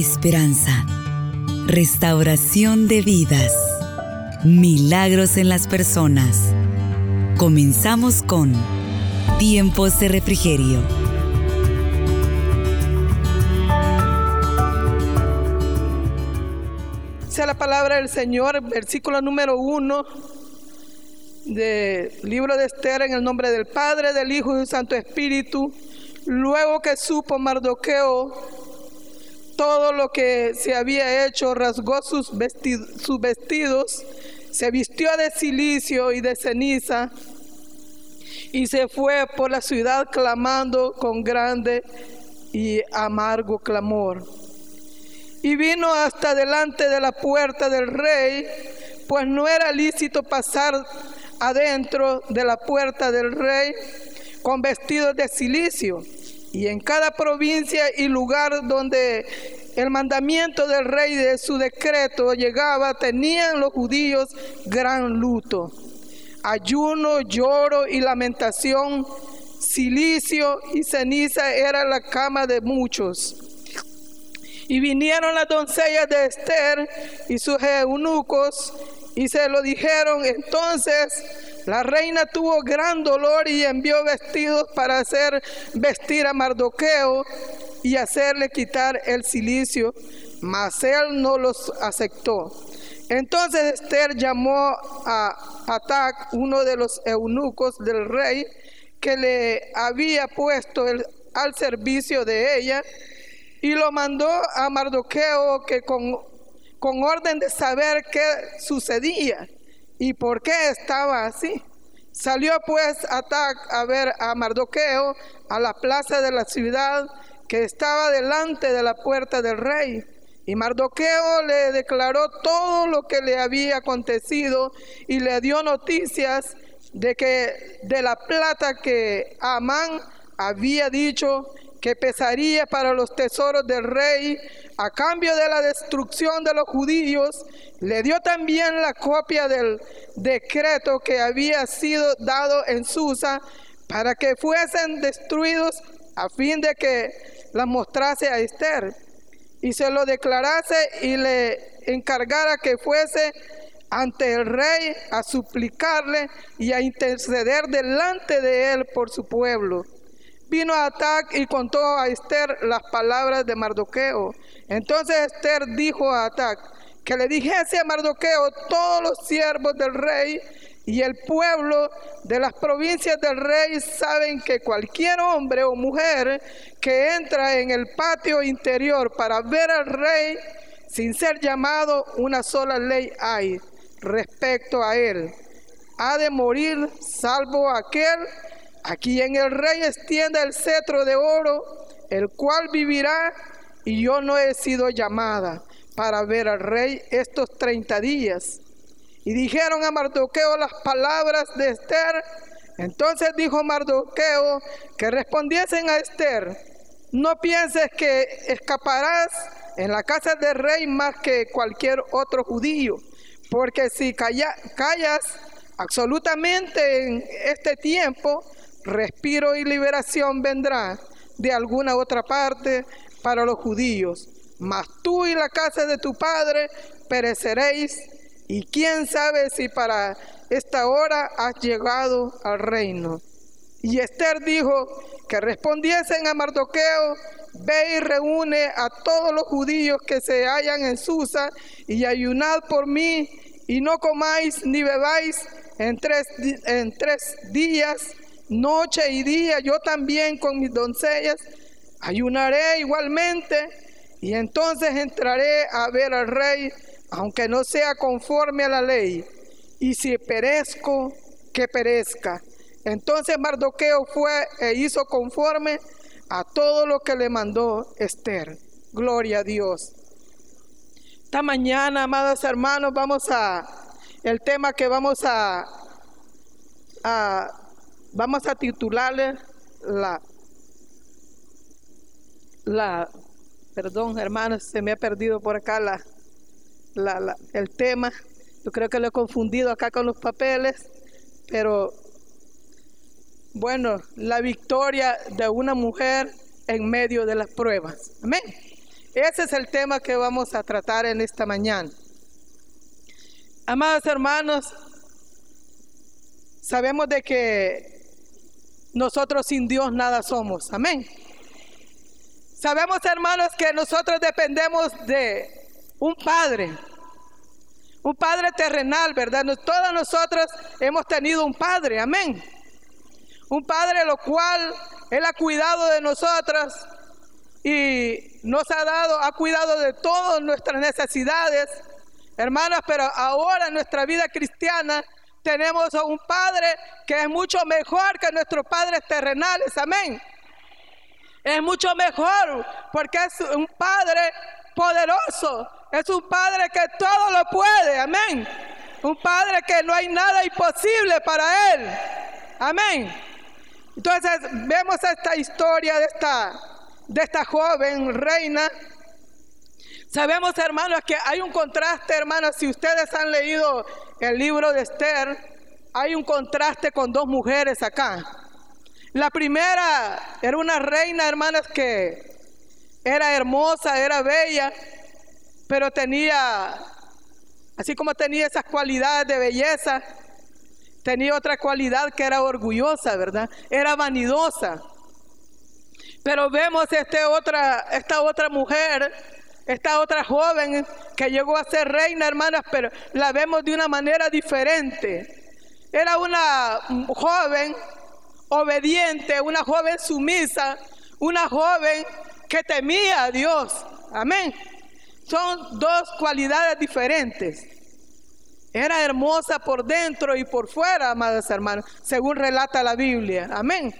esperanza, restauración de vidas, milagros en las personas. Comenzamos con Tiempos de Refrigerio. Sea la palabra del Señor, versículo número uno del libro de Esther en el nombre del Padre, del Hijo y del Santo Espíritu. Luego que supo Mardoqueo todo lo que se había hecho, rasgó sus, vestidos, sus vestidos, se vistió de silicio y de ceniza y se fue por la ciudad clamando con grande y amargo clamor. Y vino hasta delante de la puerta del rey, pues no era lícito pasar adentro de la puerta del rey con vestidos de silicio. Y en cada provincia y lugar donde el mandamiento del rey de su decreto llegaba, tenían los judíos gran luto, ayuno, lloro y lamentación, silicio y ceniza era la cama de muchos. Y vinieron las doncellas de Esther y sus eunucos y se lo dijeron. Entonces la reina tuvo gran dolor y envió vestidos para hacer vestir a Mardoqueo y hacerle quitar el silicio, mas él no los aceptó. Entonces Esther llamó a Atac, uno de los eunucos del rey, que le había puesto al servicio de ella, y lo mandó a Mardoqueo que con, con orden de saber qué sucedía y por qué estaba así. Salió pues Atac a ver a Mardoqueo a la plaza de la ciudad que estaba delante de la puerta del rey. Y Mardoqueo le declaró todo lo que le había acontecido y le dio noticias de que de la plata que Amán había dicho que pesaría para los tesoros del rey a cambio de la destrucción de los judíos, le dio también la copia del decreto que había sido dado en Susa para que fuesen destruidos a fin de que la mostrase a Esther y se lo declarase y le encargara que fuese ante el rey a suplicarle y a interceder delante de él por su pueblo. Vino a Atac y contó a Esther las palabras de Mardoqueo. Entonces Esther dijo a Atac que le dijese a Mardoqueo todos los siervos del rey y el pueblo de las provincias del rey saben que cualquier hombre o mujer que entra en el patio interior para ver al rey sin ser llamado, una sola ley hay respecto a él. Ha de morir salvo aquel a quien el rey extienda el cetro de oro, el cual vivirá, y yo no he sido llamada para ver al rey estos 30 días. Y dijeron a Mardoqueo las palabras de Esther. Entonces dijo Mardoqueo que respondiesen a Esther, no pienses que escaparás en la casa del rey más que cualquier otro judío, porque si callas absolutamente en este tiempo, respiro y liberación vendrá de alguna otra parte para los judíos, mas tú y la casa de tu padre pereceréis y quién sabe si para esta hora has llegado al reino. Y Esther dijo que respondiesen a Mardoqueo, ve y reúne a todos los judíos que se hallan en Susa y ayunad por mí y no comáis ni bebáis en tres, en tres días, noche y día, yo también con mis doncellas ayunaré igualmente y entonces entraré a ver al rey aunque no sea conforme a la ley, y si perezco, que perezca. Entonces Mardoqueo fue e hizo conforme a todo lo que le mandó Esther. Gloria a Dios. Esta mañana, amados hermanos, vamos a el tema que vamos a, a vamos a titularle la la perdón, hermanos, se me ha perdido por acá la el tema. Yo creo que lo he confundido acá con los papeles, pero bueno, la victoria de una mujer en medio de las pruebas. Amén. Ese es el tema que vamos a tratar en esta mañana. Amados hermanos, sabemos de que nosotros sin Dios nada somos. Amén. Sabemos, hermanos, que nosotros dependemos de un Padre, un Padre terrenal, ¿verdad? Todos nosotros hemos tenido un Padre, amén. Un Padre lo cual Él ha cuidado de nosotros y nos ha dado, ha cuidado de todas nuestras necesidades, hermanos, pero ahora en nuestra vida cristiana tenemos a un Padre que es mucho mejor que nuestros padres terrenales, amén. Es mucho mejor porque es un Padre poderoso, es un Padre que todo lo puede, amén. Un Padre que no hay nada imposible para Él, amén. Entonces vemos esta historia de esta, de esta joven reina. Sabemos, hermanos, que hay un contraste, hermanos, si ustedes han leído el libro de Esther, hay un contraste con dos mujeres acá. La primera era una reina, hermanas, que era hermosa, era bella, pero tenía, así como tenía esas cualidades de belleza, tenía otra cualidad que era orgullosa, ¿verdad? Era vanidosa. Pero vemos este otra, esta otra mujer, esta otra joven que llegó a ser reina, hermanas, pero la vemos de una manera diferente. Era una joven obediente, una joven sumisa, una joven que temía a Dios. Amén. Son dos cualidades diferentes. Era hermosa por dentro y por fuera, amados hermanos, según relata la Biblia. Amén.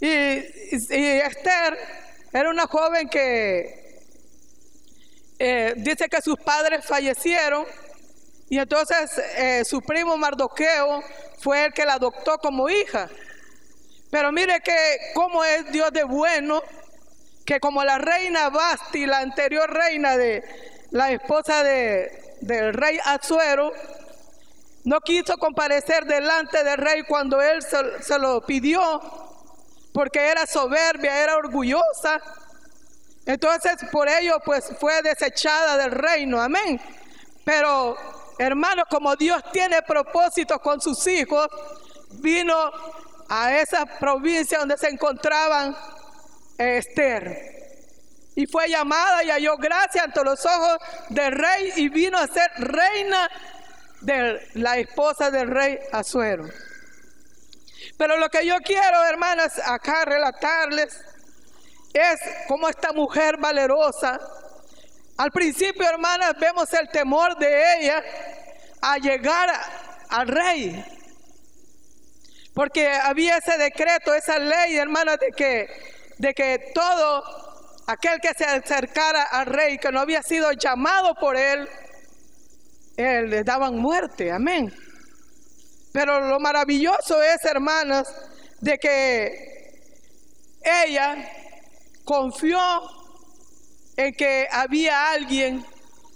Y, Esther era una joven que eh, dice que sus padres fallecieron y entonces eh, su primo Mardoqueo fue el que la adoptó como hija. Pero mire que cómo es Dios de bueno, que como la reina Basti, la anterior reina de la esposa de, del rey Azuero, no quiso comparecer delante del rey cuando él se, lo pidió, porque era soberbia, era orgullosa. Entonces por ello pues fue desechada del reino, amén. Pero hermanos, como Dios tiene propósitos con sus hijos, vino a esa provincia donde se encontraban Esther y fue llamada y halló gracia ante los ojos del rey y vino a ser reina de la esposa del rey Azuero. Pero lo que yo quiero, hermanas, acá relatarles es como esta mujer valerosa. Al principio, hermanas, vemos el temor de ella a llegar al rey. Porque había ese decreto, esa ley, hermanas, de que, de que todo aquel que se acercara al rey que no había sido llamado por él, él le daban muerte, amén. Pero lo maravilloso es, hermanas, de que ella confió en que había alguien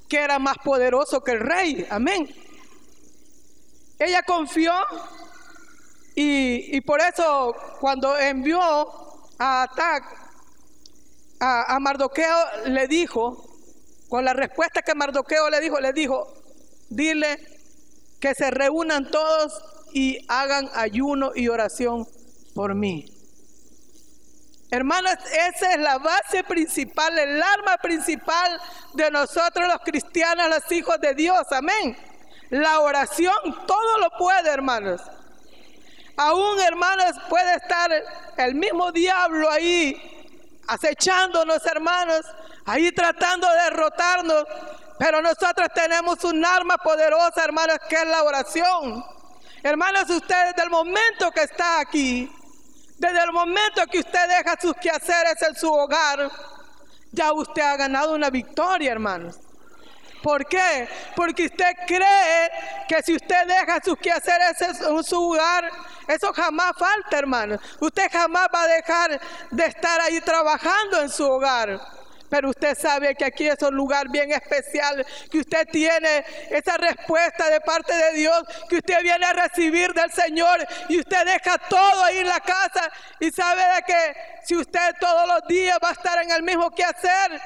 que era más poderoso que el rey, amén. Ella confió y, y por eso cuando envió a Atac a, Mardoqueo le dijo, con la respuesta que Mardoqueo le dijo, le dijo, dile que se reúnan todos y hagan ayuno y oración por mí. Hermanos, esa es la base principal, el arma principal de nosotros los cristianos, los hijos de Dios. Amén. La oración todo lo puede, hermanos. Aún, hermanos, puede estar el mismo diablo ahí acechándonos, hermanos, ahí tratando de derrotarnos. Pero nosotros tenemos un arma poderosa, hermanos, que es la oración. Hermanos, usted desde el momento que está aquí, desde el momento que usted deja sus quehaceres en su hogar, ya usted ha ganado una victoria, hermanos. ¿Por qué? Porque usted cree que si usted deja sus quehaceres en su hogar, eso jamás falta, hermano. Usted jamás va a dejar de estar ahí trabajando en su hogar. Pero usted sabe que aquí es un lugar bien especial, que usted tiene esa respuesta de parte de Dios, que usted viene a recibir del Señor y usted deja todo ahí en la casa y sabe de que si usted todos los días va a estar en el mismo que hacer,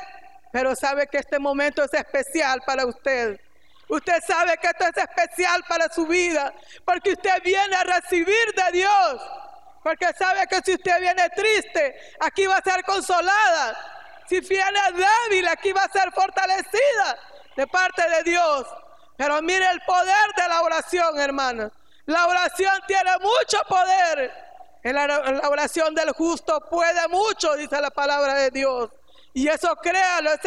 pero sabe que este momento es especial para usted. Usted sabe que esto es especial para su vida, porque usted viene a recibir de Dios. Porque sabe que si usted viene triste, aquí va a ser consolada. Si viene débil, aquí va a ser fortalecida de parte de Dios. Pero mire el poder de la oración, hermano. La oración tiene mucho poder. La, la oración del justo puede mucho, dice la palabra de Dios. Y eso créalo, es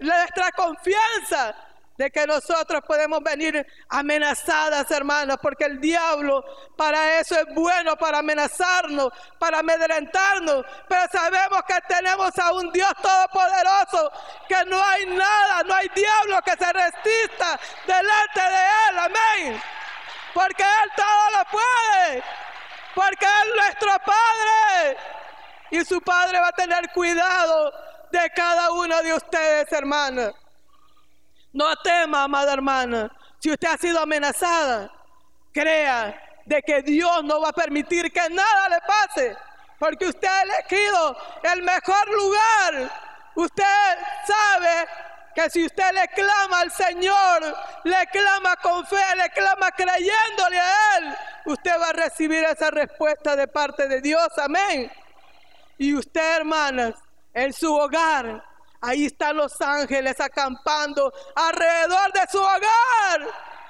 nuestra confianza de que nosotros podemos venir amenazadas, hermanas, porque el diablo para eso es bueno, para amenazarnos, para amedrentarnos, pero sabemos que tenemos a un Dios todopoderoso, no hay nada, no hay diablo que se resista delante de Él, amén, porque Él todo lo puede, porque Él es nuestro Padre, y su Padre va a tener cuidado de cada uno de ustedes, hermanas. No tema, amada hermana. Si usted ha sido amenazada, crea de que Dios no va a permitir que nada le pase, porque usted ha elegido el mejor lugar. Usted sabe que si usted le clama al Señor, le clama con fe, le clama creyéndole a Él, usted va a recibir esa respuesta de parte de Dios. Amén. Y usted, hermanas, en su hogar, Ahí están los ángeles acampando alrededor de su hogar.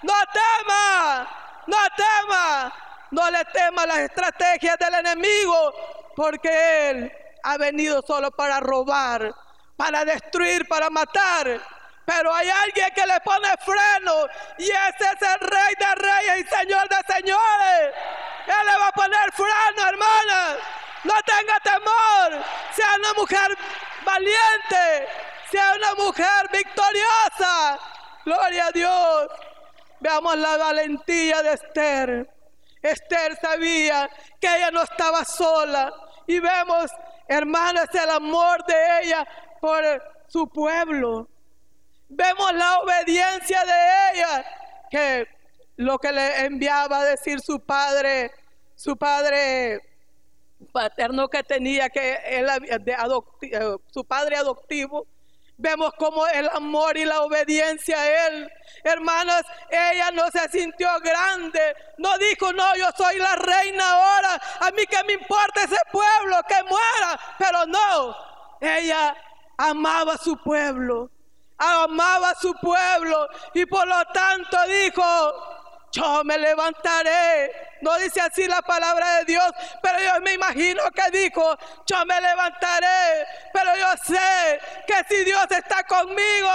No tema, no tema, no le tema las estrategias del enemigo, porque Él ha venido solo para robar, para destruir, para matar. Pero hay alguien que le pone freno y ese es el rey de reyes y señor de señores. Él le va a poner freno, hermana. No tenga temor. Sea una mujer valiente, sea una mujer victoriosa. Gloria a Dios. Veamos la valentía de Esther. Esther sabía que ella no estaba sola. Y vemos, hermanos, el amor de ella por su pueblo. Vemos la obediencia de ella, que lo que le enviaba a decir su padre, su padre paterno que tenía, que él, de eh, su padre adoptivo. Vemos como el amor y la obediencia a Él. Hermanas, ella no se sintió grande. No dijo, no, yo soy la reina ahora. A mí que me importa ese pueblo que muera. Pero no, ella amaba a su pueblo. Amaba a su pueblo. Y por lo tanto dijo, yo me levantaré. No dice así la palabra de Dios, pero yo me imagino que dijo, yo me levantaré, pero yo sé que si Dios está conmigo,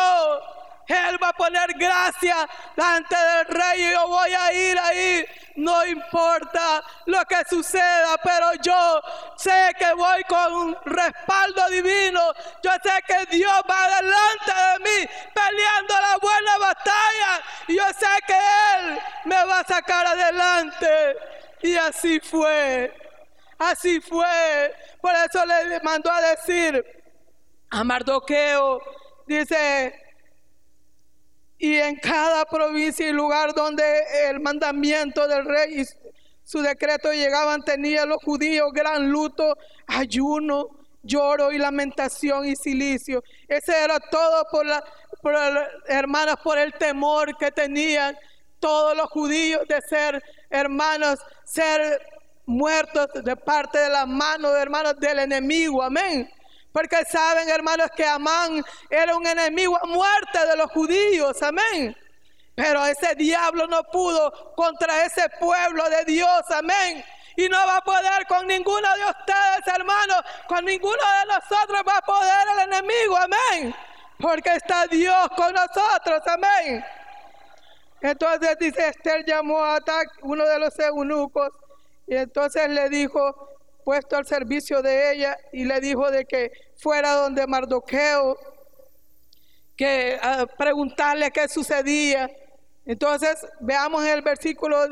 Él va a poner gracia delante del rey yo voy a ir ahí no importa lo que suceda, pero yo sé que voy con un respaldo divino. Yo sé que Dios va delante de mí peleando la buena batalla. Yo sé que Él me va a sacar adelante. Y así fue. Así fue. Por eso le mandó a decir a Mardoqueo, dice, y en cada provincia y lugar donde el mandamiento del rey y su decreto llegaban, tenían los judíos gran luto, ayuno, lloro y lamentación y silicio. Ese era todo por la, por hermanas, por el temor que tenían todos los judíos de ser hermanos, ser muertos de parte de las manos de hermanos del enemigo. Amén. Porque saben, hermanos, que Amán era un enemigo a muerte de los judíos. Amén. Pero ese diablo no pudo contra ese pueblo de Dios. Amén. Y no va a poder con ninguno de ustedes, hermanos. Con ninguno de nosotros va a poder el enemigo. Amén. Porque está Dios con nosotros. Amén. Entonces dice, Esther llamó a Atac, uno de los eunucos, y entonces le dijo, puesto al servicio de ella, y le dijo de que fuera donde Mardoqueo, que a preguntarle qué sucedía. Entonces, veamos el versículo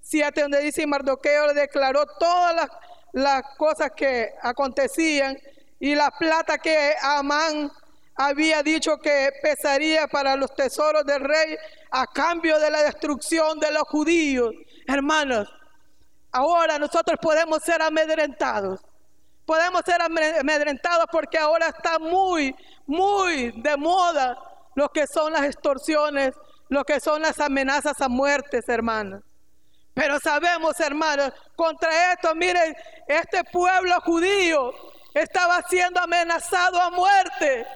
7 donde dice, Mardoqueo le declaró todas las, las cosas que acontecían y la plata que Amán había dicho que pesaría para los tesoros del rey a cambio de la destrucción de los judíos. Hermanos, ahora nosotros podemos ser amedrentados podemos ser amedrentados porque ahora está muy, muy de moda lo que son las extorsiones, lo que son las amenazas a muertes, hermanos. Pero sabemos, hermanos, contra esto, miren, este pueblo judío estaba siendo amenazado a muerte.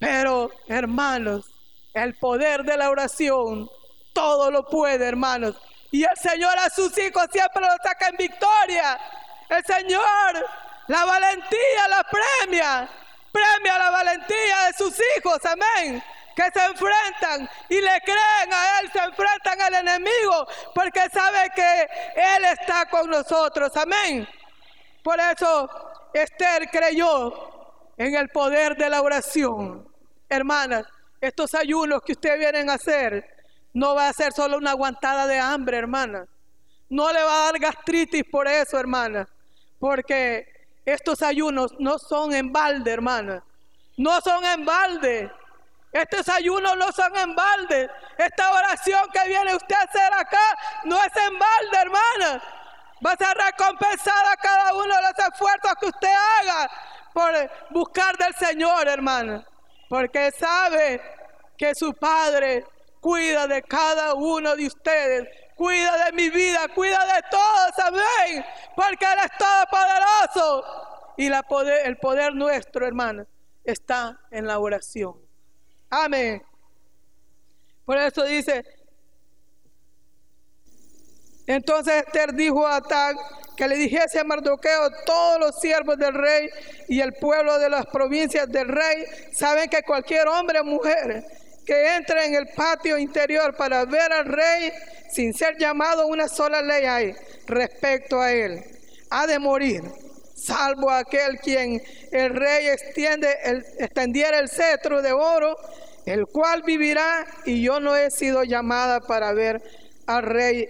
Pero, hermanos, el poder de la oración todo lo puede, hermanos. Y el Señor a sus hijos siempre lo saca en victoria. El Señor, la valentía la premia. Premia la valentía de sus hijos, amén. Que se enfrentan y le creen a Él, se enfrentan al enemigo, porque sabe que Él está con nosotros, amén. Por eso Esther creyó en el poder de la oración. Hermanas, estos ayunos que ustedes vienen a hacer, no va a ser solo una aguantada de hambre, hermana. No le va a dar gastritis por eso, hermana. Porque estos ayunos no son en balde, hermana. No son en balde. Estos ayunos no son en balde. Esta oración que viene usted a hacer acá no es en balde, hermana. Va a ser recompensada cada uno de los esfuerzos que usted haga por buscar del Señor, hermana. Porque sabe que su Padre cuida de cada uno de ustedes, cuida de mi vida, cuida de todos, amén, porque Él es todopoderoso. Y el poder nuestro, hermano, está en la oración. Amén. Por eso dice, entonces Esther dijo a Tag que le dijese a Mardoqueo, todos los siervos del rey y el pueblo de las provincias del rey saben que cualquier hombre o mujer que entre en el patio interior para ver al rey sin ser llamado una sola ley hay respecto a él. Ha de morir, salvo aquel quien el rey extiende el, extendiera el cetro de oro, el cual vivirá, y yo no he sido llamada para ver al rey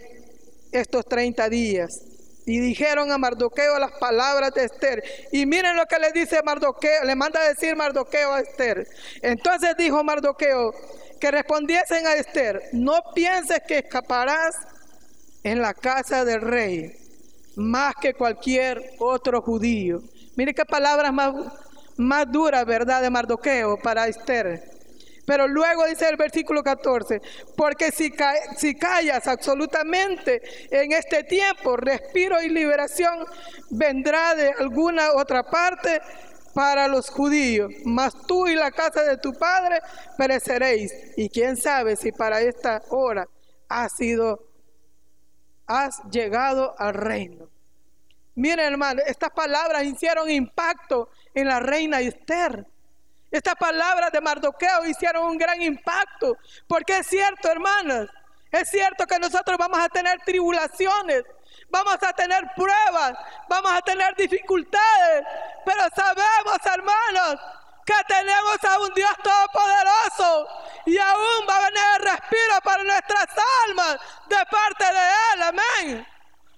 estos 30 días. Y dijeron a Mardoqueo las palabras de Esther. Y miren lo que le dice Mardoqueo, le manda a decir Mardoqueo a Esther. Entonces dijo Mardoqueo que respondiesen a Esther, no pienses que escaparás en la casa del rey más que cualquier otro judío. Mire qué palabras más, más duras, ¿verdad? De Mardoqueo para Esther. Pero luego dice el versículo 14, porque si, callas absolutamente en este tiempo, respiro y liberación vendrá de alguna otra parte para los judíos, mas tú y la casa de tu padre pereceréis. Y quién sabe si para esta hora has sido, has llegado al reino. Miren hermano, estas palabras hicieron impacto en la reina Esther. Estas palabras de Mardoqueo hicieron un gran impacto, porque es cierto, hermanos, es cierto que nosotros vamos a tener tribulaciones, vamos a tener pruebas, vamos a tener dificultades, pero sabemos, hermanos, que tenemos a un Dios todopoderoso y aún va a venir el respiro para nuestras almas de parte de Él, amén.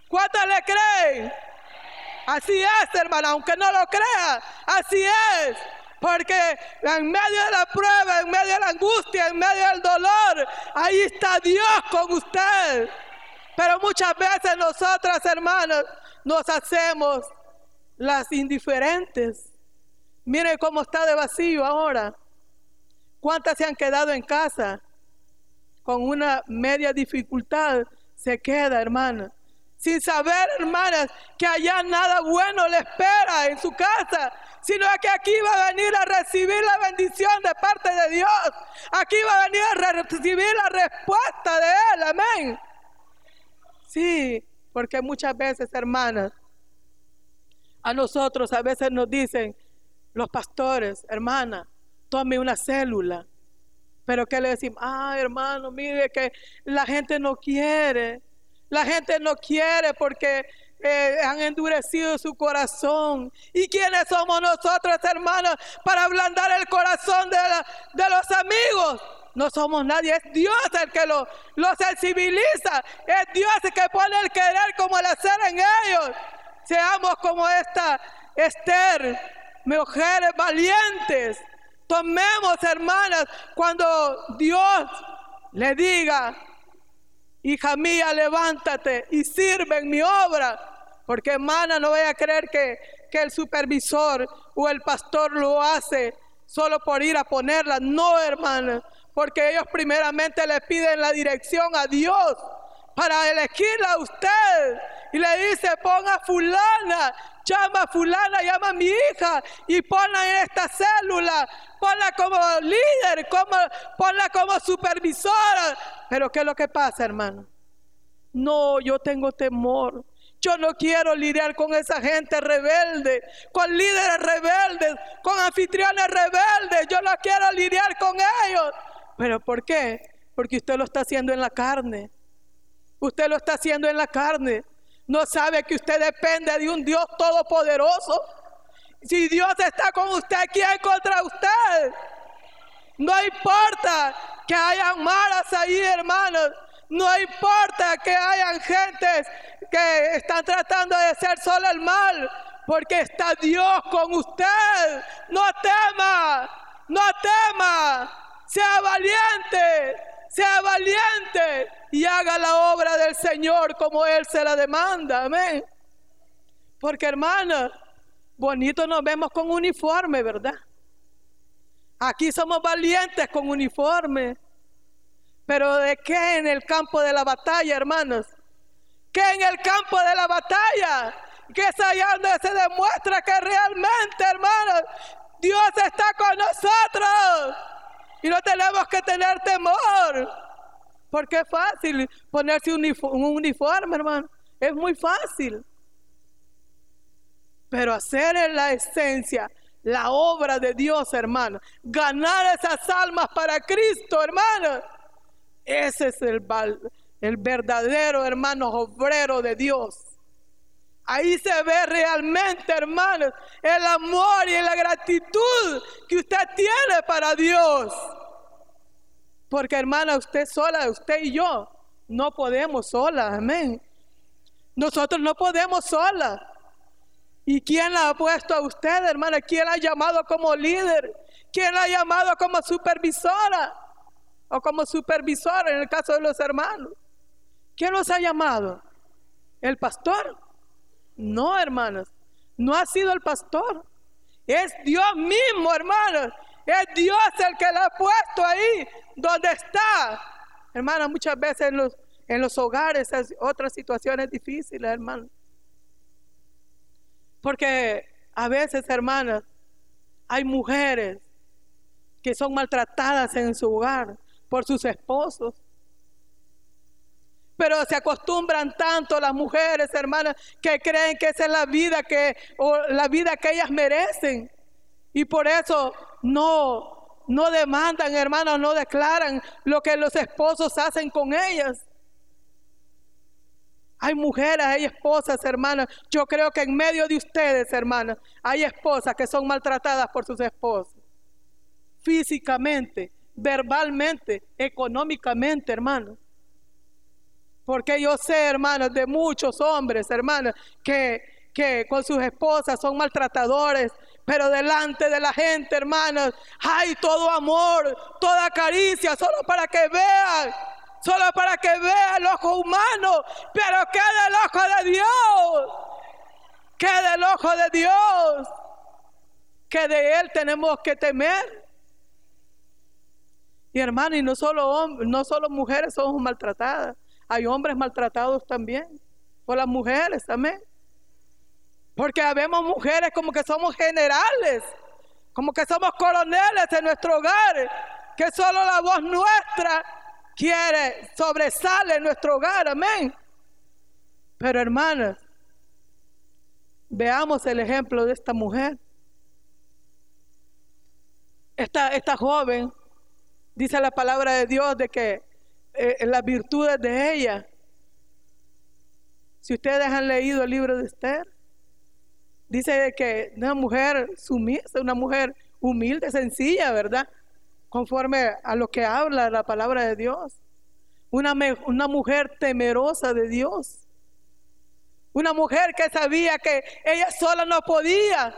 ¿Cuántos le creen? Así es, hermano, aunque no lo crea, así es. Porque en medio de la prueba, en medio de la angustia, en medio del dolor, ahí está Dios con usted. Pero muchas veces nosotras, hermanos, nos hacemos las indiferentes. Mire cómo está de vacío ahora. ¿Cuántas se han quedado en casa con una media dificultad? Se queda, hermana. Sin saber, hermanas, que allá nada bueno le espera en su casa sino que aquí va a venir a recibir la bendición de parte de Dios. Aquí va a venir a recibir la respuesta de Él, amén. Sí, porque muchas veces, hermanas, a nosotros a veces nos dicen los pastores, hermana, tome una célula. Pero que le decimos, ah, hermano, mire que la gente no quiere. La gente no quiere porque han endurecido su corazón. ¿Y quiénes somos nosotros, hermanos, para ablandar el corazón de, los amigos? No somos nadie, es Dios el que lo sensibiliza, es Dios el que pone el querer como el hacer en ellos. Seamos como esta Esther, mujeres valientes. Tomemos, hermanas, cuando Dios le diga, hija mía, levántate y sirve en mi obra. Porque hermana, no voy a creer que que el supervisor o el pastor lo hace solo por ir a ponerla. No, hermana, porque ellos primeramente le piden la dirección a Dios para elegirla a usted. Y le dice, ponga fulana, llama a fulana, llama a mi hija y ponla en esta célula, ponla como líder, como, ponla como supervisora. Pero ¿qué es lo que pasa, hermano? No, yo tengo temor. Yo no quiero lidiar con esa gente rebelde, con líderes rebeldes, con anfitriones rebeldes. Yo no quiero lidiar con ellos. ¿Pero por qué? Porque usted lo está haciendo en la carne. Usted lo está haciendo en la carne. No sabe que usted depende de un Dios todopoderoso. Si Dios está con usted, ¿quién contra usted? No importa que hayan malas ahí, hermanos. No importa que hayan gentes que están tratando de hacer solo el mal, porque está Dios con usted. No tema, no tema, sea valiente, sea valiente y haga la obra del Señor como Él se la demanda. Amén. Porque hermana, bonito nos vemos con uniforme, ¿verdad? Aquí somos valientes con uniforme. Pero ¿de qué en el campo de la batalla, hermanos? ¿Qué en el campo de la batalla? Que es allá donde se demuestra que realmente, hermanos, Dios está con nosotros. Y no tenemos que tener temor. Porque es fácil ponerse un uniforme, hermano. Es muy fácil. Pero hacer en la esencia la obra de Dios, hermano. Ganar esas almas para Cristo, hermano ese es el, verdadero hermano obrero de Dios. Ahí se ve realmente, hermanos, el amor y la gratitud que usted tiene para Dios. Porque, hermana, usted sola, usted y yo, no podemos sola, amén. Nosotros no podemos sola. ¿Y quién la ha puesto a usted, hermana? ¿Quién la ha llamado como líder? ¿Quién la ha llamado como supervisora? O como supervisor en el caso de los hermanos. ¿Quién los ha llamado? ¿El pastor? No, hermanos, no ha sido el pastor. Es Dios mismo, hermanos. Es Dios el que la ha puesto ahí donde está. Hermanos, muchas veces en los, en los hogares hay otras situaciones difíciles, hermanos. Porque a veces, hermanas, hay mujeres que son maltratadas en su hogar por sus esposos. Pero se acostumbran tanto las mujeres, hermanas, que creen que esa es la vida que o la vida que ellas merecen. Y por eso no no demandan, hermanos, no declaran lo que los esposos hacen con ellas. Hay mujeres, hay esposas, hermanas. Yo creo que en medio de ustedes, hermanas, hay esposas que son maltratadas por sus esposos. Físicamente, verbalmente, económicamente, hermanos. Porque yo sé, hermanos, de muchos hombres, hermanos, que, que con sus esposas son maltratadores, pero delante de la gente, hermanos, hay todo amor, toda caricia, solo para que vean, solo para que vean el ojo humano, pero que del ojo de Dios, que del ojo de Dios, que de Él tenemos que temer. Y hermano, y no solo no solo mujeres somos maltratadas, hay hombres maltratados también por las mujeres también. Porque habemos mujeres como que somos generales, como que somos coroneles en nuestro hogar, que solo la voz nuestra quiere, sobresale en nuestro hogar, amén. Pero hermanas, veamos el ejemplo de esta mujer. Esta, esta joven Dice la palabra de Dios de que eh, las virtudes de ella, si ustedes han leído el libro de Esther, dice que una mujer sumisa, una mujer humilde, sencilla, ¿verdad? Conforme a lo que habla la palabra de Dios. Una, una mujer temerosa de Dios. Una mujer que sabía que ella sola no podía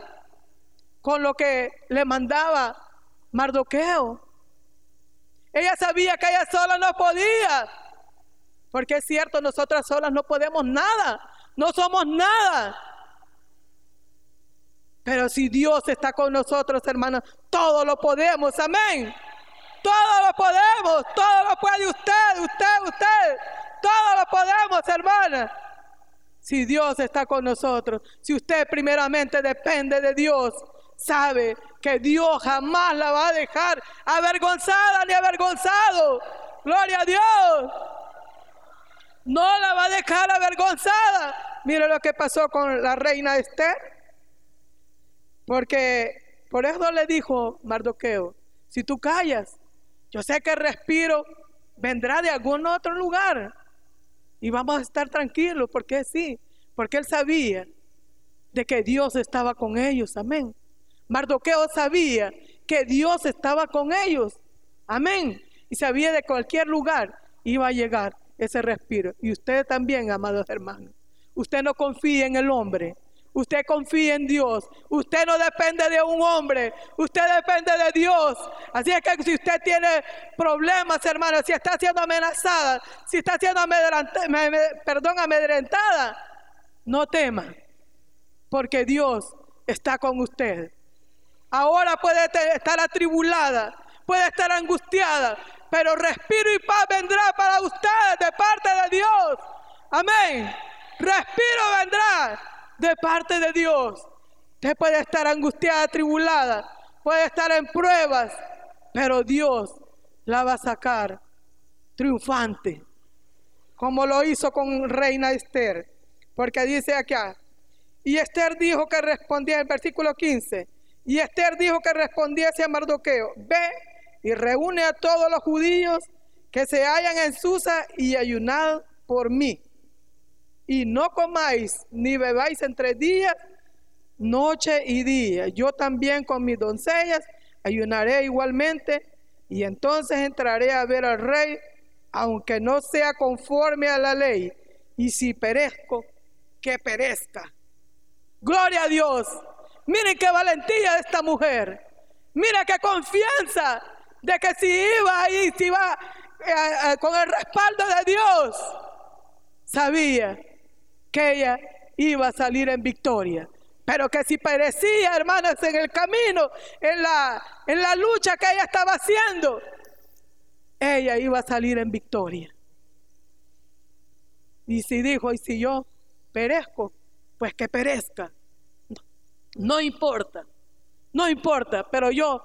con lo que le mandaba Mardoqueo. Ella sabía que ella sola no podía. Porque es cierto, nosotras solas no podemos nada. No somos nada. Pero si Dios está con nosotros, hermanos, todo lo podemos. Amén. Todo lo podemos. Todo lo puede usted, usted, usted. Todo lo podemos, hermana. Si Dios está con nosotros, si usted primeramente depende de Dios, sabe que Dios jamás la va a dejar avergonzada ni avergonzado. Gloria a Dios. No la va a dejar avergonzada. Mire lo que pasó con la reina Esther. Porque por eso le dijo Mardoqueo, si tú callas, yo sé que el respiro vendrá de algún otro lugar y vamos a estar tranquilos, porque sí, porque él sabía de que Dios estaba con ellos, amén. Mardoqueo sabía que Dios estaba con ellos, amén. Y sabía de cualquier lugar iba a llegar ese respiro. Y usted también, amados hermanos, usted no confía en el hombre, Usted confía en Dios. Usted no depende de un hombre. Usted depende de Dios. Así es que si usted tiene problemas, hermano, si está siendo amenazada, si está siendo perdón, amedrentada, no tema. Porque Dios está con usted. Ahora puede estar atribulada, puede estar angustiada, pero respiro y paz vendrá para usted de parte de Dios. Amén. Respiro vendrá de parte de Dios. Usted puede estar angustiada, atribulada, puede estar en pruebas, pero Dios la va a sacar triunfante, como lo hizo con Reina Esther. Porque dice acá, y Esther dijo que respondía, en versículo 15, y Esther dijo que respondiese a Mardoqueo, ve y reúne a todos los judíos que se hallan en Susa y ayunad por mí y no comáis ni bebáis entre días, noche y día. Yo también con mis doncellas ayunaré igualmente y entonces entraré a ver al rey, aunque no sea conforme a la ley. Y si perezco, que perezca. Gloria a Dios. Miren qué valentía de esta mujer. Mira qué confianza de que si iba ahí, si iba eh, eh, con el respaldo de Dios, sabía que ella iba a salir en victoria. Pero que si perecía, hermanos, en el camino, en la, en la lucha que ella estaba haciendo, ella iba a salir en victoria. Y si dijo, y si yo perezco, pues que perezca. No, importa, no importa, pero yo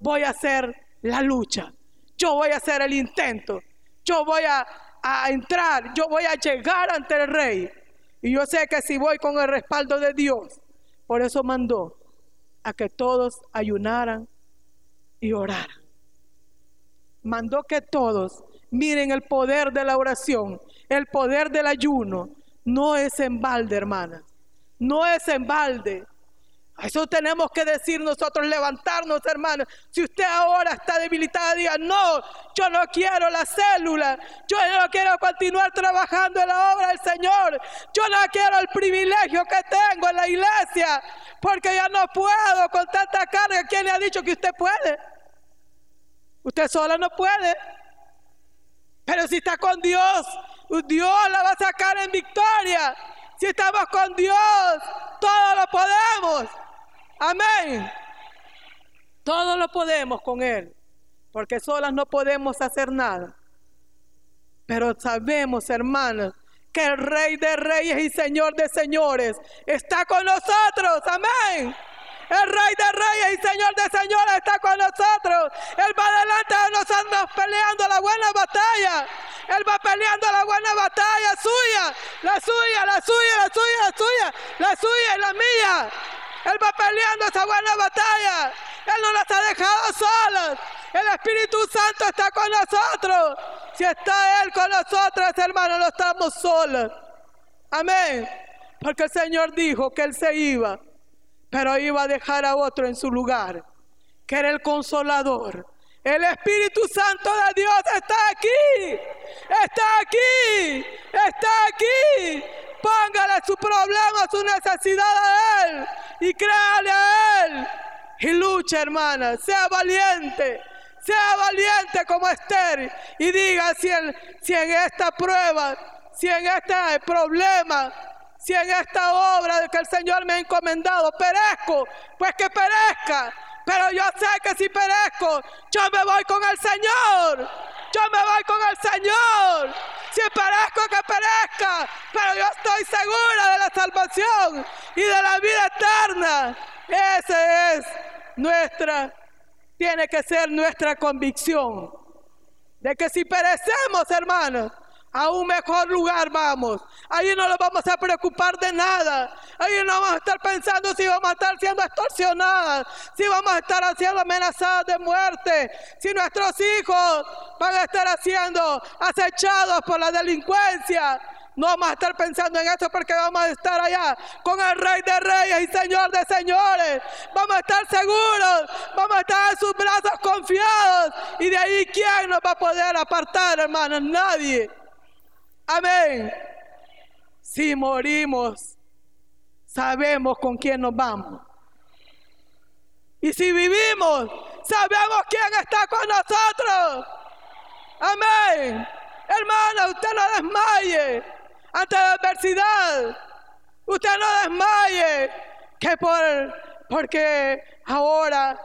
voy a hacer la lucha. Yo voy a hacer el intento. Yo voy a, a entrar, yo voy a llegar ante el rey. Y yo sé que si voy con el respaldo de Dios, por eso mandó a que todos ayunaran y oraran. Mandó que todos miren el poder de la oración, el poder del ayuno. No es en balde, hermanas. No es en balde. Eso tenemos que decir nosotros, levantarnos, hermanos. Si usted ahora está debilitada, diga, no, yo no quiero la célula, yo no quiero continuar trabajando en la obra del Señor, yo no quiero el privilegio que tengo en la iglesia, porque ya no puedo con tanta carga. ¿Quién le ha dicho que usted puede? Usted sola no puede. Pero si está con Dios, Dios la va a sacar en victoria. Si estamos con Dios, todo lo podemos. Amén. Todo lo podemos con Él, porque solas no podemos hacer nada. Pero sabemos, hermanos, que el Rey de Reyes y Señor de Señores está con nosotros. Amén. El Rey de Reyes y Señor de Señores está con nosotros. Él va adelante de nosotros peleando la buena batalla. Él va peleando la buena batalla suya, la suya, la suya, la suya, la suya, la suya y la mía. Él va peleando esa buena batalla. Él no las ha dejado solas. El Espíritu Santo está con nosotros. Si está Él con nosotros, hermano, no estamos solos. Amén. Porque el Señor dijo que Él se iba, pero iba a dejar a otro en su lugar, que era el consolador. El Espíritu Santo de Dios está aquí. Está aquí. Está aquí. Póngale su problema, su necesidad a Él y créale a Él. Y lucha, hermana. Sea valiente. Sea valiente como Esther. Y diga si en, si en esta prueba, si en este problema, Si en esta obra que el Señor me ha encomendado perezco, pues que perezca. Pero yo sé que si perezco, yo me voy con el Señor. Yo me voy con el Señor. Si perezco, que perezca. Pero yo estoy segura de la salvación y de la vida eterna. Esa es nuestra, tiene que ser nuestra convicción. De que si perecemos, hermanos, a un mejor lugar vamos. Ahí no nos vamos a preocupar de nada. Ahí no vamos a estar pensando si vamos a estar siendo extorsionadas, si vamos a estar siendo amenazadas de muerte, si nuestros hijos van a estar siendo acechados por la delincuencia. No vamos a estar pensando en eso porque vamos a estar allá con el Rey de Reyes y Señor de Señores. Vamos a estar seguros, vamos a estar en sus brazos confiados. Y de ahí, ¿quién nos va a poder apartar, hermanos? Nadie. Amén. Si morimos, sabemos con quién nos vamos. Y si vivimos, sabemos quién está con nosotros. Amén. Hermana, usted no desmaye ante la adversidad. Usted no desmaye que por porque ahora,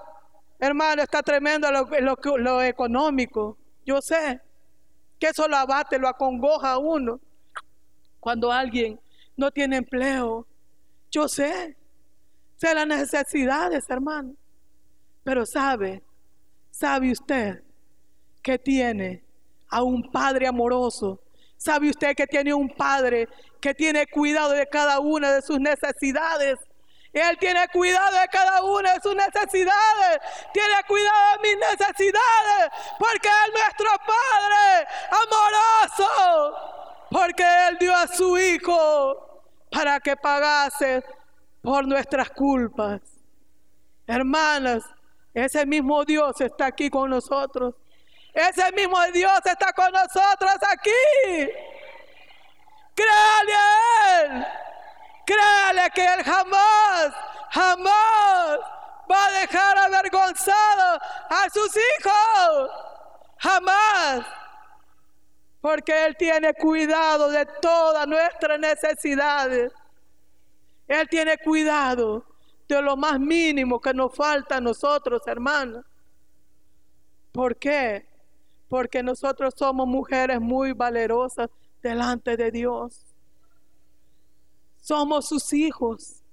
hermano, está tremendo lo, lo, lo económico. Yo sé que eso lo abate, lo acongoja a uno. Cuando alguien no tiene empleo, yo sé, sé las necesidades, hermano. Pero sabe, sabe usted que tiene a un Padre amoroso. Sabe usted que tiene un Padre que tiene cuidado de cada una de sus necesidades. Él tiene cuidado de cada una de sus necesidades. Tiene cuidado de mis necesidades. Porque es nuestro Padre amoroso. Porque Él dio a su Hijo para que pagase por nuestras culpas. Hermanas, ese mismo Dios está aquí con nosotros. Ese mismo Dios está con nosotros aquí. Créale a Él. Créale que Él jamás, jamás va a dejar avergonzado a sus hijos. Jamás. Porque Él tiene cuidado de todas nuestras necesidades. Él tiene cuidado de lo más mínimo que nos falta a nosotros, hermanos. ¿Por qué? Porque nosotros somos mujeres muy valerosas delante de Dios. Somos sus hijos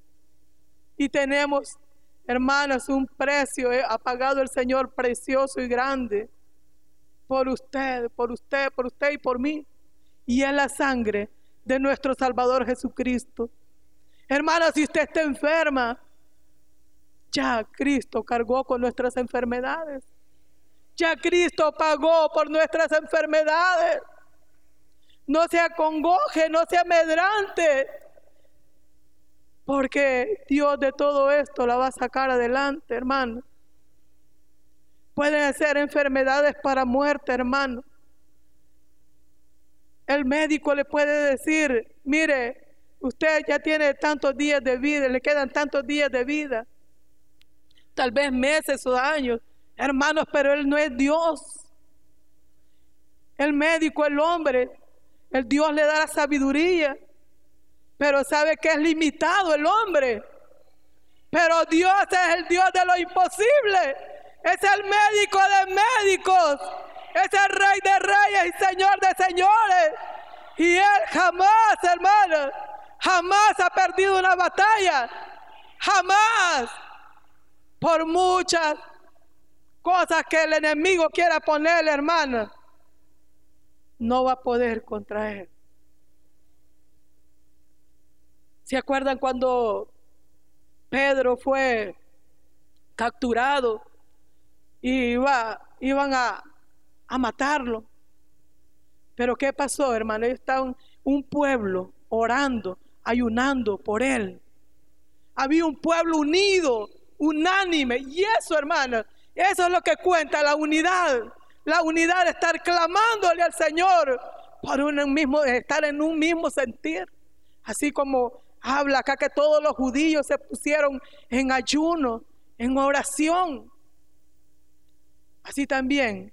y tenemos, hermanas, un precio. Eh, ha pagado el Señor precioso y grande por usted, por usted, por usted y por mí. Y es la sangre de nuestro Salvador Jesucristo. Hermana, si usted está enferma, ya Cristo cargó con nuestras enfermedades. Ya Cristo pagó por nuestras enfermedades. No se acongoje, no se amedrante. Porque Dios de todo esto la va a sacar adelante, hermano. Pueden ser enfermedades para muerte, hermano. El médico le puede decir, mire, usted ya tiene tantos días de vida, le quedan tantos días de vida, tal vez meses o años, hermanos, pero Él no es Dios. El médico, el hombre, el Dios le da la sabiduría pero sabe que es limitado el hombre. Pero Dios es el Dios de lo imposible. Es el médico de médicos. Es el rey de reyes y señor de señores. Y Él jamás, hermano, jamás ha perdido una batalla. Jamás. Por muchas cosas que el enemigo quiera ponerle, hermano, no va a poder contra Él. ¿Se acuerdan cuando Pedro fue capturado y iba, iban a, matarlo? Pero ¿qué pasó, hermano? Estaba un pueblo orando, ayunando por él. Había un pueblo unido, unánime. Y eso, hermano, eso es lo que cuenta la unidad. La unidad de estar clamándole al Señor por un mismo, estar en un mismo sentir. Así como habla acá que todos los judíos se pusieron en ayuno, en oración. Así también,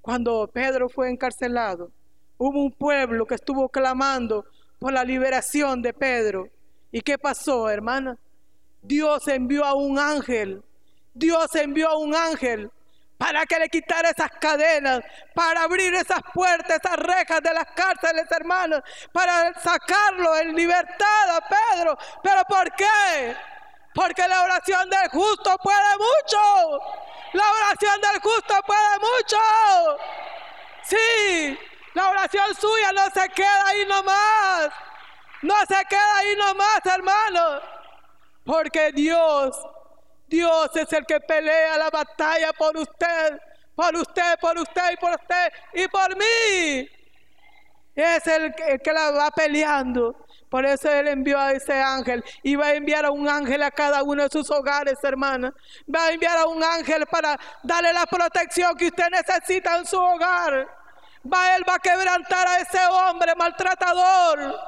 cuando Pedro fue encarcelado, hubo un pueblo que estuvo clamando por la liberación de Pedro. ¿Y qué pasó, hermana? Dios envió a un ángel. Dios envió a un ángel para que le quitara esas cadenas, para abrir esas puertas, esas rejas de las cárceles, hermanos, para sacarlo en libertad a Pedro. ¿Pero por qué? Porque la oración del justo puede mucho. La oración del justo puede mucho. Sí, la oración suya no se queda ahí nomás. No se queda ahí nomás, hermano. Porque Dios, Dios es el que pelea la batalla por usted, por usted, por usted y por usted y por mí. Es el, el que la va peleando. Por eso Él envió a ese ángel y va a enviar a un ángel a cada uno de sus hogares, hermana. Va a enviar a un ángel para darle la protección que usted necesita en su hogar. Va, él va a quebrantar a ese hombre maltratador.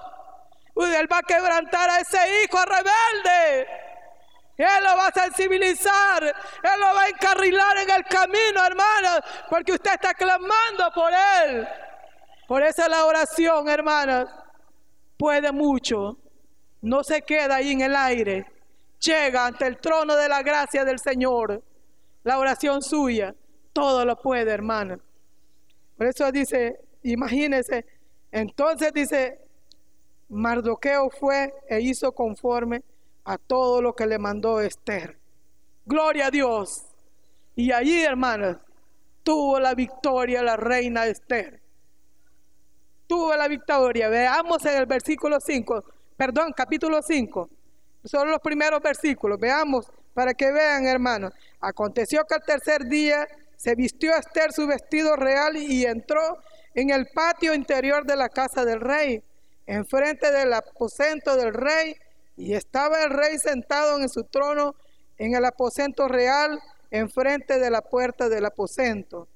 Él va a quebrantar a ese hijo rebelde. Él lo va a sensibilizar. Él lo va a encarrilar en el camino, hermana. Porque usted está clamando por él. Por eso la oración, hermanas puede mucho, no se queda ahí en el aire, llega ante el trono de la gracia del Señor. La oración suya, todo lo puede, hermana. Por eso dice, imagínese, entonces dice, Mardoqueo fue e hizo conforme a todo lo que le mandó Esther. Gloria a Dios. Y allí, hermanas, tuvo la victoria la reina Esther tuvo la victoria. Veamos en el versículo 5, perdón, capítulo 5. Son los primeros versículos. Veamos para que vean, hermanos. Aconteció que al tercer día se vistió Esther su vestido real y entró en el patio interior de la casa del rey, enfrente del aposento del rey, y estaba el rey sentado en su trono en el aposento real, enfrente de la puerta del aposento.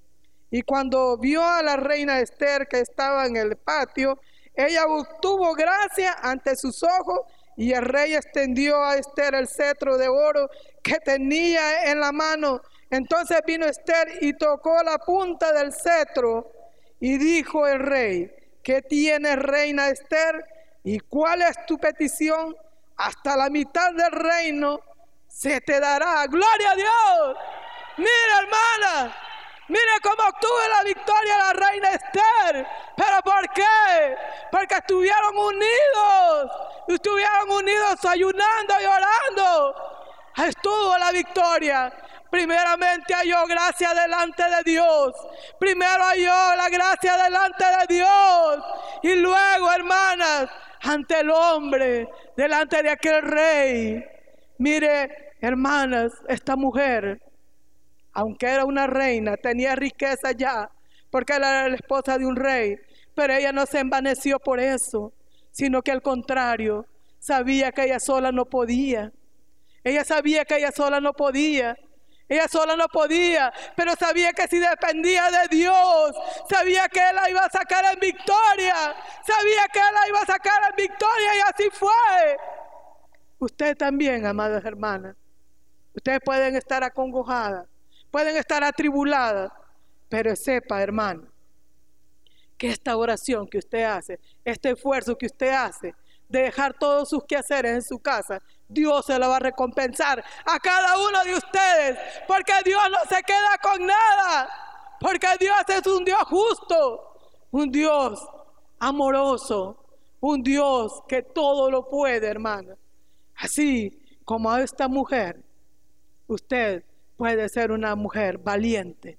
Y cuando vio a la reina Esther que estaba en el patio, ella obtuvo gracia ante sus ojos y el rey extendió a Esther el cetro de oro que tenía en la mano. Entonces vino Esther y tocó la punta del cetro y dijo el rey, ¿qué tienes reina Esther? ¿Y cuál es tu petición? Hasta la mitad del reino se te dará. Gloria a Dios. Mira hermana, Mire cómo obtuvo la victoria la reina Esther. ¿Pero por qué? Porque estuvieron unidos. Estuvieron unidos ayunando y orando. Estuvo la victoria. Primeramente halló gracia delante de Dios. Primero halló la gracia delante de Dios. Y luego, hermanas, ante el hombre, delante de aquel rey. Mire, hermanas, esta mujer aunque era una reina, tenía riqueza ya, porque era la esposa de un rey, pero ella no se envaneció por eso, sino que al contrario, sabía que ella sola no podía. Ella sabía que ella sola no podía. Ella sola no podía, pero sabía que si dependía de Dios, sabía que Él la iba a sacar en victoria, sabía que Él la iba a sacar en victoria y así fue. Usted también, amadas hermanas, ustedes pueden estar acongojadas, pueden estar atribuladas, pero sepa, hermano, que esta oración que usted hace, este esfuerzo que usted hace de dejar todos sus quehaceres en su casa, Dios se lo va a recompensar a cada uno de ustedes, porque Dios no se queda con nada, porque Dios es un Dios justo, un Dios amoroso, un Dios que todo lo puede, hermano. Así como a esta mujer, usted puede ser una mujer valiente.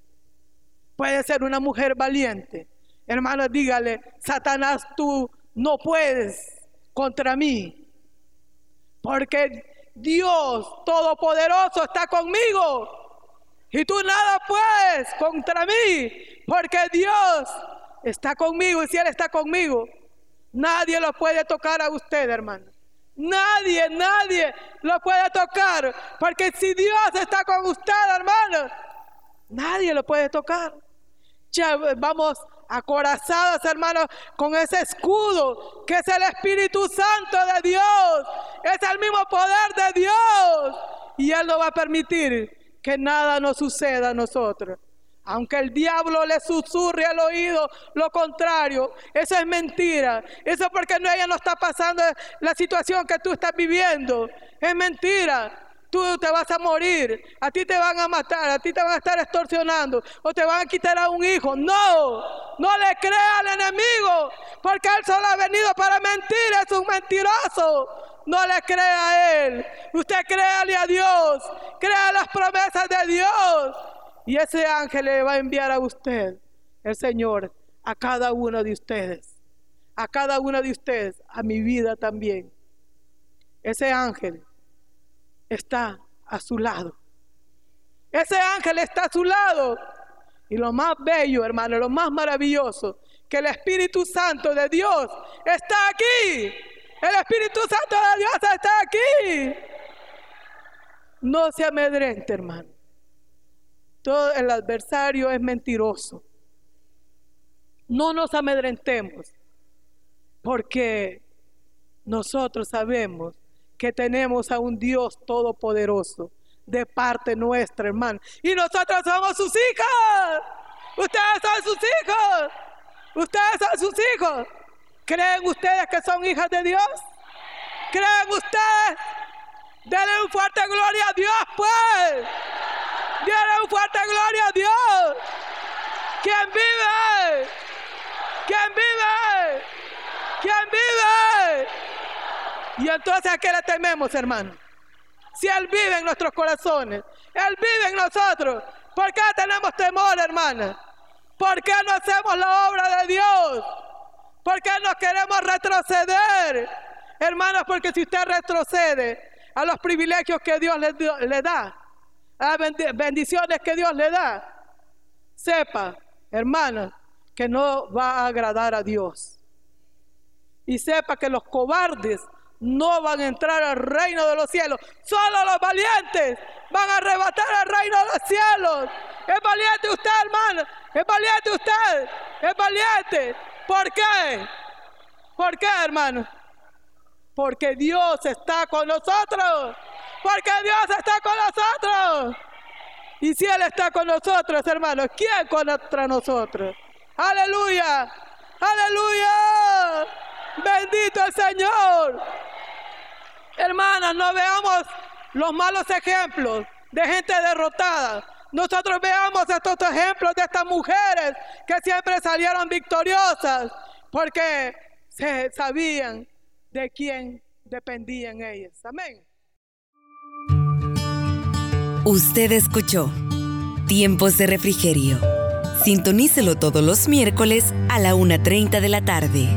Puede ser una mujer valiente. Hermano, dígale, Satanás, tú no puedes contra mí. Porque Dios Todopoderoso está conmigo. Y tú nada puedes contra mí. Porque Dios está conmigo. Y si Él está conmigo, nadie lo puede tocar a usted, hermano. Nadie, nadie lo puede tocar. Porque si Dios está con usted, hermano, nadie lo puede tocar. Ya vamos acorazados, hermanos, con ese escudo que es el Espíritu Santo de Dios. Es el mismo poder de Dios. Y Él no va a permitir que nada nos suceda a nosotros. Aunque el diablo le susurre al oído lo contrario, eso es mentira. Eso es porque no, ella no está pasando la situación que tú estás viviendo. Es mentira. Tú te vas a morir, a ti te van a matar, a ti te van a estar extorsionando o te van a quitar a un hijo. No, no le crea al enemigo, porque él solo ha venido para mentir, es un mentiroso. No le crea a él. Usted créale a Dios, crea las promesas de Dios. Y ese ángel le va a enviar a usted, el Señor, a cada uno de ustedes. A cada uno de ustedes, a mi vida también. Ese ángel está a su lado. Ese ángel está a su lado. Y lo más bello, hermano, lo más maravilloso, que el Espíritu Santo de Dios está aquí. El Espíritu Santo de Dios está aquí. No se amedrente, hermano. Todo el adversario es mentiroso. No nos amedrentemos, porque nosotros sabemos que tenemos a un Dios todopoderoso de parte nuestra, hermano. Y nosotros somos sus hijas. Ustedes son sus hijos. Ustedes son sus hijos. ¿Creen ustedes que son hijas de Dios? ¿Creen ustedes? Denle un fuerte gloria a Dios, pues. Denle un fuerte gloria a Dios. ¿Quién vive? ¿Quién vive? ¿Quién vive? Y entonces a qué le tememos, hermano? Si Él vive en nuestros corazones, Él vive en nosotros. ¿Por qué tenemos temor, hermana? ¿Por qué no hacemos la obra de Dios? ¿Por qué no queremos retroceder? Hermanos, porque si usted retrocede a los privilegios que Dios le, le da, a las bendiciones que Dios le da, sepa, hermana, que no va a agradar a Dios. Y sepa que los cobardes no van a entrar al reino de los cielos. Solo los valientes van a arrebatar el reino de los cielos. Es valiente usted, hermano. Es valiente usted. Es valiente. ¿Por qué? ¿Por qué, hermano? Porque Dios está con nosotros. Porque Dios está con nosotros. Y si Él está con nosotros, hermanos, ¿quién contra nosotros? Aleluya. Aleluya. Bendito el Señor. Hermanas, no veamos los malos ejemplos de gente derrotada. Nosotros veamos estos ejemplos de estas mujeres que siempre salieron victoriosas porque se sabían de quién dependían ellas. Amén. Usted escuchó Tiempos de Refrigerio. Sintonícelo todos los miércoles a la 1.30 de la tarde.